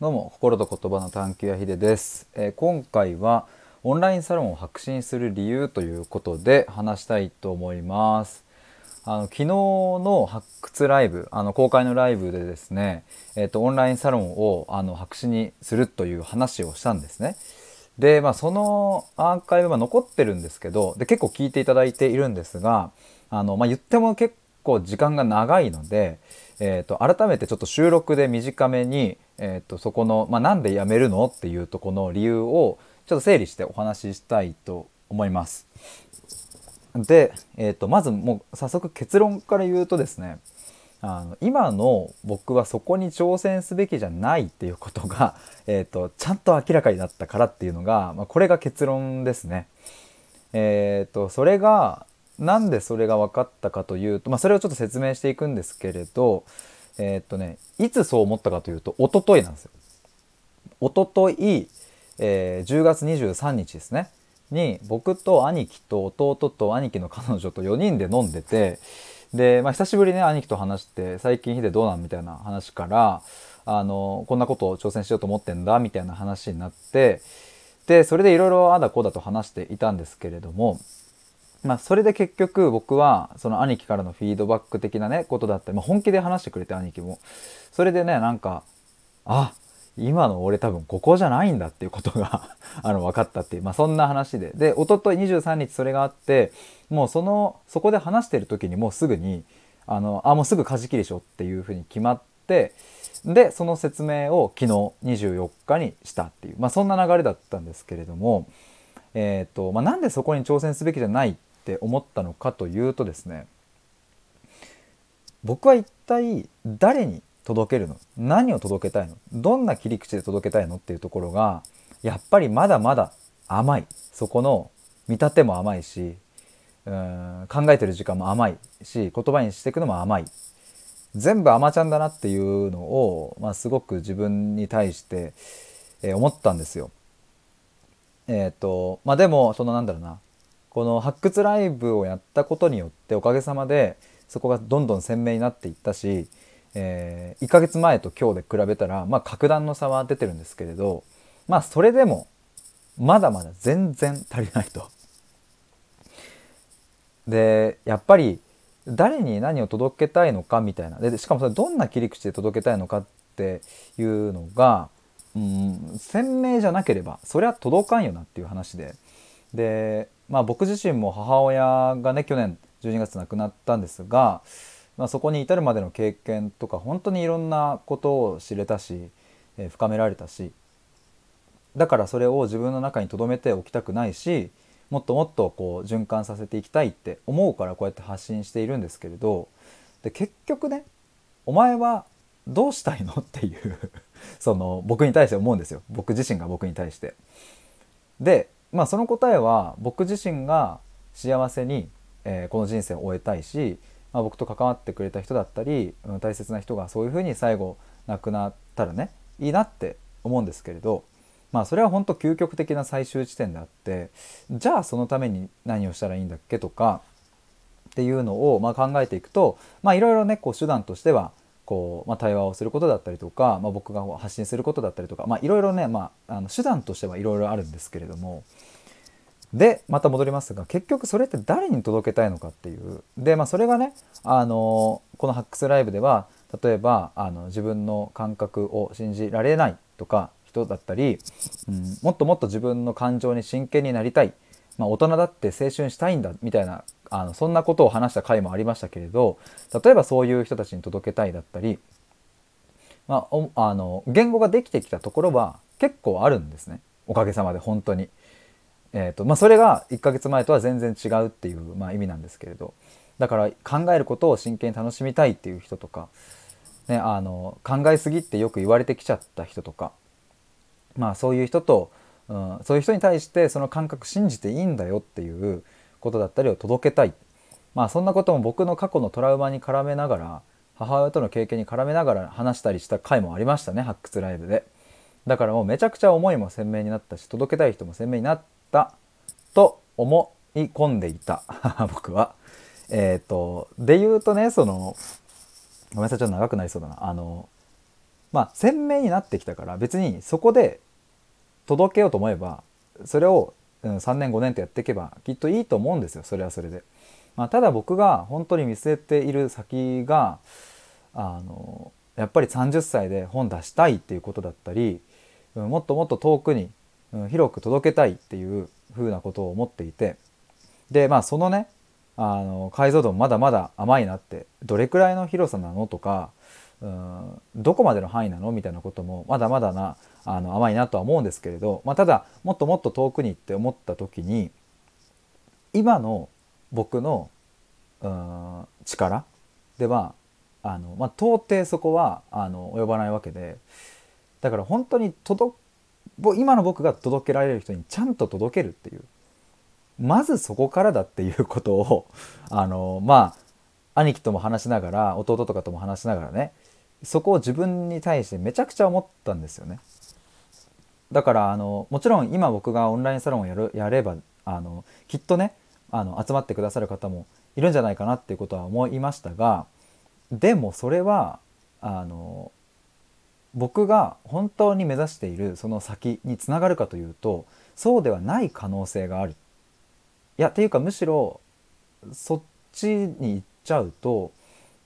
どうも心と言葉の探求やひでです、えー今回はオンラインサロンを白紙にする理由ということで話したいと思います。あの昨日の発掘ライブあの公開のライブでですね、えー、とオンラインサロンをあの白紙にするという話をしたんですね。でまあそのアーカイブは残ってるんですけどで結構聞いていただいているんですがあの、まあ、言っても結構時間が長いので、えー、と改めてちょっと収録で短めに、えー、とそこの、まあ、なんで辞めるのっていうとこの理由をちょっと整理してお話ししたいと思います。で、えー、とまずもう早速結論から言うとですねあの今の僕はそこに挑戦すべきじゃないっていうことが、えー、とちゃんと明らかになったからっていうのが、まあ、これが結論ですね。えー、とそれがなんでそれが分かったかというと、まあ、それをちょっと説明していくんですけれどえっ、とねいつそう思ったかというと一昨日なんですよ。一昨日、えー10月23日ですねに僕と兄貴と弟と兄貴の彼女と4人で飲んでてで、まあ、久しぶりね兄貴と話して最近ヒデどうなんみたいな話からあのこんなことを挑戦しようと思ってんだみたいな話になってでそれでいろいろあだこうだと話していたんですけれどもまあ、それで結局僕はその兄貴からのフィードバック的なねことだった。り、まあ、本気で話してくれて兄貴も。それでねなんかあ今の俺多分ここじゃないんだっていうことが あの分かったっていう、まあ、そんな話で。で一昨日23日それがあってもうそのそこで話してる時にもうすぐにあのあもうすぐ舵切りしようっていうふうに決まってでその説明を昨日24日にしたっていう、まあ、そんな流れだったんですけれども、えーとまあ、なんでそこに挑戦すべきじゃないっって思ったのかというとですね僕は一体誰に届けるの？何を届けたいの？どんな切り口で届けたいのっていうところがやっぱりまだまだ甘い。そこの見立ても甘いしうん考えてる時間も甘いし言葉にしていくのも甘い。全部甘ちゃんだなっていうのを、まあ、すごく自分に対して、えー思ったんですよ。えっ、とまあでもそのなんだろうなこの発掘ライブをやったことによっておかげさまでそこがどんどん鮮明になっていったし、え1ヶ月前と今日で比べたら、まあ、格段の差は出てるんですけれどまあそれでもまだまだ全然足りないと。でやっぱり誰に何を届けたいのかみたいなでしかもそれどんな切り口で届けたいのかっていうのが、うん、鮮明じゃなければそりゃ届かんよなっていう話でで、まあ、僕自身も母親がね去年12月亡くなったんですが、まあ、そこに至るまでの経験とか本当にいろんなことを知れたし、えー深められたしだからそれを自分の中に留めておきたくないしもっともっとこう循環させていきたいって思うからこうやって発信しているんですけれどで結局ねお前はどうしたいの？っていうその僕に対して思うんですよ僕自身が僕に対して。でまあその答えは僕自身が幸せに、えーこの人生を終えたいし、まあ、僕と関わってくれた人だったり、うん大切な人がそういうふうに最後亡くなったらねいいなって思うんですけれどまあそれは本当究極的な最終地点であってじゃあそのために何をしたらいいんだっけとかっていうのをまあ考えていくとまあいろいろねこう手段としてはこう、まあ、対話をすることだったりとか、まあ、僕が発信することだったりとかまあいろいろね、まあ、あの手段としてはいろいろあるんですけれども。でまた戻りますが結局それって誰に届けたいのかっていう。でまあそれがねあのこの発掘ライブでは例えばあの自分の感覚を信じられないとか人だったり、うん、もっともっと自分の感情に真剣になりたい、まあ、大人だって青春したいんだみたいなあのそんなことを話した回もありましたけれど例えばそういう人たちに届けたいだったり、まあ、おあの言語ができてきたところは結構あるんですねおかげさまで本当に。えーとまあ、それが1ヶ月前とは全然違うっていう、まあ、意味なんですけれどだから考えることを真剣に楽しみたいっていう人とか、ね、あの考えすぎってよく言われてきちゃった人とか、まあ、そういう人と、うん、そういう人に対してその感覚信じていいんだよっていうことだったりを届けたい、まあ、そんなことも僕の過去のトラウマに絡めながら母親との経験に絡めながら話したりした回もありましたね発掘ライブで。だからもうめちゃくちゃ思いも鮮明になったし届けたい人も鮮明になったと思い込んでいた 僕は。えっ、とで言うとねそのごめんなさいちょっと長くなりそうだなあのまあ鮮明になってきたから別にそこで届けようと思えばそれを、うん、3年5年とやっていけばきっといいと思うんですよそれはそれで。まあ、ただ僕が本当に見据えている先があのやっぱり30歳で本出したいっていうことだったり、うん、もっともっと遠くに、広く届けたいっていうふうなことを思っていてでまあそのねあの解像度もまだまだ甘いなってどれくらいの広さなのとかうんどこまでの範囲なの？みたいなこともまだまだなあの甘いなとは思うんですけれど、まあ、ただもっともっと遠くにって思った時に今の僕のうん力ではあの、まあ、到底そこはあの及ばないわけでだから本当に届今の僕が届けられる人にちゃんと届けるっていうまずそこからだっていうことをあのまあ兄貴とも話しながら弟とかとも話しながらねそこを自分に対してめちゃくちゃ思ったんですよね。だからあのもちろん今僕がオンラインサロンをやるやればあのきっとねあの集まってくださる方もいるんじゃないかなっていうことは思いましたがでもそれはあの僕が本当に目指しているその先につながるかというとそうではない可能性がある。いやっていうかむしろそっちに行っちゃうと、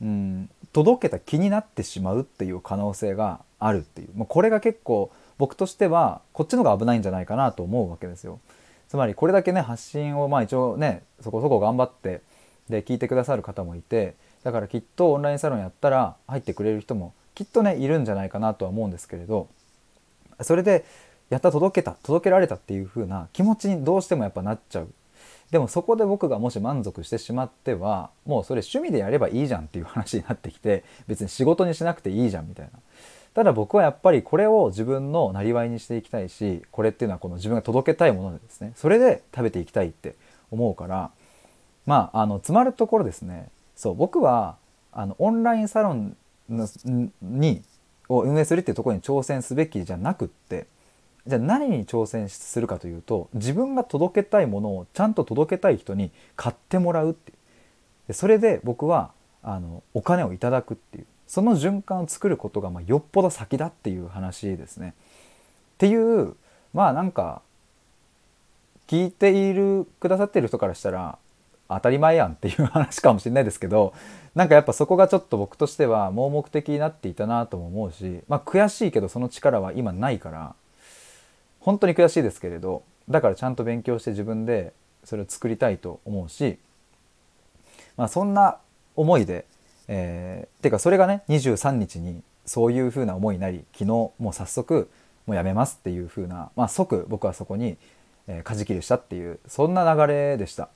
うん、届けた気になってしまうっていう可能性があるっていう、まあ、これが結構僕としてはこっちの方が危ないんじゃないかなと思うわけですよ。つまりこれだけね発信をまあ一応ねそこそこ頑張ってで聞いてくださる方もいてだからきっとオンラインサロンやったら入ってくれる人もきっとねいるんじゃないかなとは思うんですけれどそれでやった届けた届けられたっていう風な気持ちにどうしてもやっぱなっちゃうでもそこで僕がもし満足してしまってはもうそれ趣味でやればいいじゃんっていう話になってきて別に仕事にしなくていいじゃんみたいな。ただ僕はやっぱりこれを自分のなりわいにしていきたいしこれっていうのはこの自分が届けたいものですね。それで食べていきたいって思うからまああの詰まるところですね。そう僕はあのオンラインサロンにを運営するっていうところに挑戦すべきじゃなくってじゃあ何に挑戦するかというと自分が届けたいものをちゃんと届けたい人に買ってもらうっていうでそれで僕はあのお金をいただくっていうその循環を作ることがまよっぽど先だっていう話ですね。っていうまあなんか聞いているくださってる人からしたら当たり前やんっていう話かもしれないですけどなんかやっぱそこがちょっと僕としては盲目的になっていたなとも思うしまあ悔しいけどその力は今ないから本当に悔しいですけれどだからちゃんと勉強して自分でそれを作りたいと思うしまあそんな思いでえー、てかそれがね23日にそういう風な思いになり昨日もう早速もうやめますっていう風な、まあ、即僕はそこに、えー、舵切りしたっていうそんな流れでした。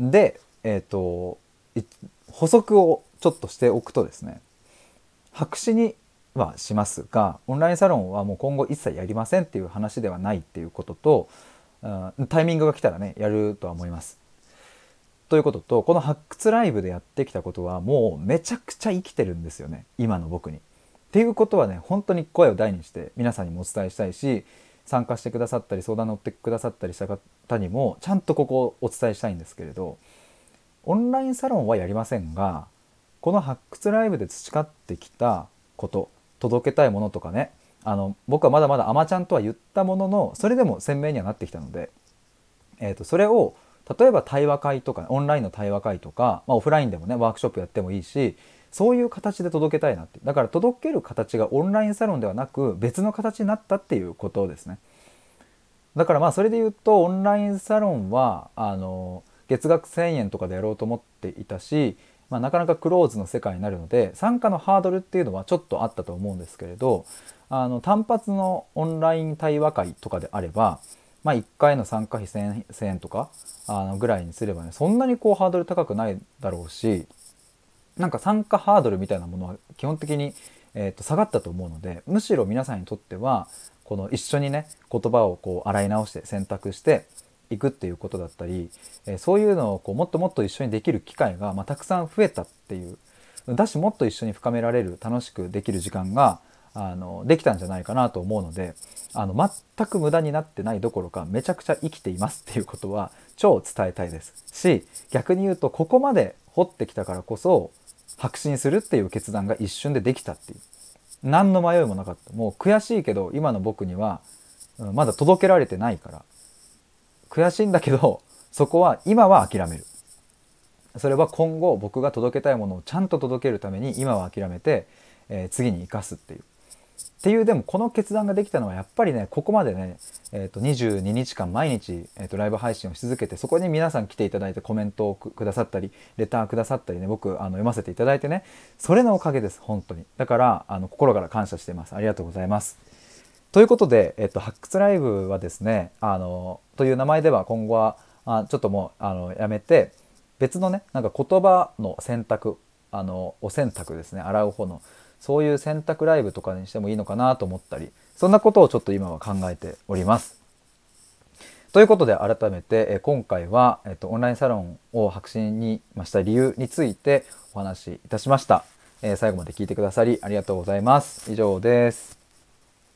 でえっ、ー、と補足をちょっとしておくとですね白紙にはしますがオンラインサロンはもう今後一切やりませんっていう話ではないっていうことと、うん、タイミングが来たらねやるとは思います。ということとこの発掘ライブでやってきたことはもうめちゃくちゃ生きてるんですよね今の僕に。っていうことはね本当に声を大にして皆さんにもお伝えしたいし参加してくださったり相談乗ってくださったりした方にもちゃんとここをお伝えしたいんですけれどオンラインサロンはやりませんがこの発掘ライブで培ってきたこと届けたいものとかね。あの僕はまだまだあまちゃんとは言ったもののそれでも鮮明にはなってきたので、えーとそれを例えば対話会とかオンラインの対話会とか、まあ、オフラインでもねワークショップやってもいいしそういう形で届けたいなって。だから届ける形がオンラインサロンではなく別の形になったっていうことですね。だからまあそれで言うとオンラインサロンはあの月額1,000円とかでやろうと思っていたし、まあ、なかなかクローズの世界になるので参加のハードルっていうのはちょっとあったと思うんですけれどあの単発のオンライン対話会とかであればまあ、1回の参加費 1000, 1000円とかあのぐらいにすればねそんなにこうハードル高くないだろうしなんか参加ハードルみたいなものは基本的に、えー、と下がったと思うのでむしろ皆さんにとってはこの一緒にね言葉をこう洗い直して選択していくっていうことだったり、え、そういうのをこうもっともっと一緒にできる機会が、ま、たくさん増えたっていう。だしもっと一緒に深められる楽しくできる時間があのできたんじゃないかなと思うのであの全く無駄になってないどころかめちゃくちゃ生きていますっていうことは超伝えたいです。し逆に言うとここまで掘ってきたからこそ白紙にするっていう決断が一瞬でできたっていう。何の迷いもなかった。もう悔しいけど今の僕にはまだ届けられてないから。悔しいんだけどそこは今は諦める。それは今後僕が届けたいものをちゃんと届けるために今は諦めて、えー、次に生かすっていう。っていうでもこの決断ができたのはやっぱりねここまでね、えー、と22日間毎日、えー、とライブ配信をし続けてそこに皆さん来ていただいてコメントをくださったりレターくださったりね僕あの読ませていただいてねそれのおかげです本当に。だからあの心から感謝してます。ありがとうございます。ということで、えっと、発掘ライブはですねあのという名前では今後はあちょっともうあのやめて別のねなんか言葉の選択あのお洗濯ですね洗う方のそういう選択ライブとかにしてもいいのかなと思ったりそんなことをちょっと今は考えております。ということで改めてえ今回は、えっと、オンラインサロンを白紙にした理由についてお話しいたしました。え最後まで聞いてくださりありがとうございます。以上です。